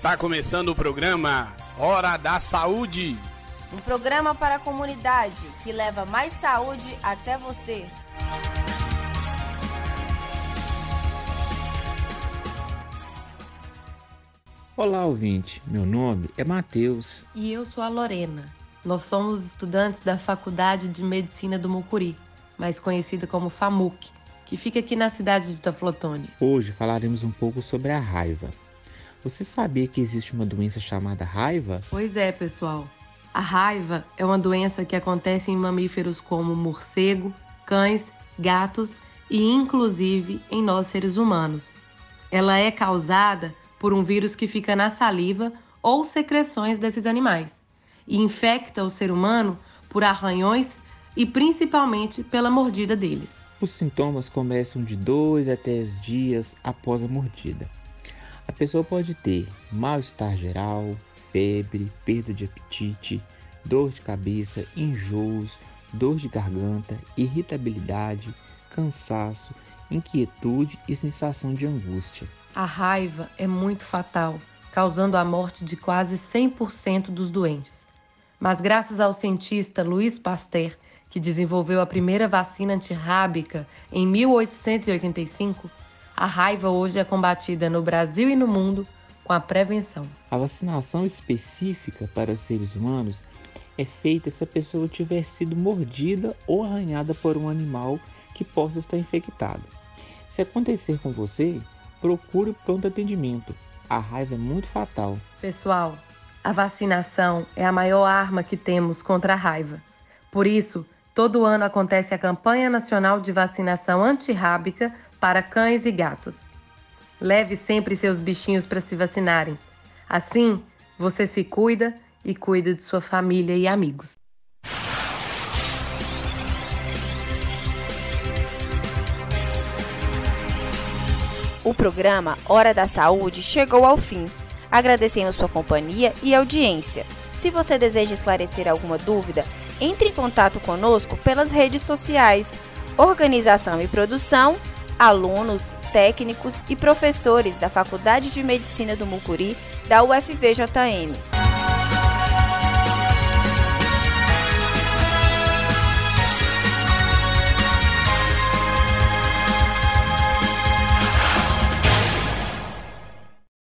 Está começando o programa Hora da Saúde. Um programa para a comunidade que leva mais saúde até você. Olá, ouvinte. Meu nome é Matheus. E eu sou a Lorena. Nós somos estudantes da Faculdade de Medicina do Mucuri, mais conhecida como FAMUC, que fica aqui na cidade de Taflotone. Hoje falaremos um pouco sobre a raiva. Você sabia que existe uma doença chamada raiva? Pois é, pessoal. A raiva é uma doença que acontece em mamíferos como morcego, cães, gatos e inclusive em nós seres humanos. Ela é causada por um vírus que fica na saliva ou secreções desses animais e infecta o ser humano por arranhões e principalmente pela mordida deles. Os sintomas começam de dois a três dias após a mordida. Pessoa pode ter mal-estar geral, febre, perda de apetite, dor de cabeça, enjoos, dor de garganta, irritabilidade, cansaço, inquietude e sensação de angústia. A raiva é muito fatal, causando a morte de quase 100% dos doentes. Mas graças ao cientista Louis Pasteur, que desenvolveu a primeira vacina antirrábica em 1885, a raiva hoje é combatida no Brasil e no mundo com a prevenção. A vacinação específica para seres humanos é feita se a pessoa tiver sido mordida ou arranhada por um animal que possa estar infectado. Se acontecer com você, procure pronto atendimento. A raiva é muito fatal. Pessoal, a vacinação é a maior arma que temos contra a raiva. Por isso, todo ano acontece a campanha nacional de vacinação antirrábica para cães e gatos. Leve sempre seus bichinhos para se vacinarem. Assim, você se cuida e cuida de sua família e amigos. O programa Hora da Saúde chegou ao fim. Agradecemos sua companhia e audiência. Se você deseja esclarecer alguma dúvida, entre em contato conosco pelas redes sociais. Organização e produção alunos, técnicos e professores da Faculdade de Medicina do Mucuri da UFVJM.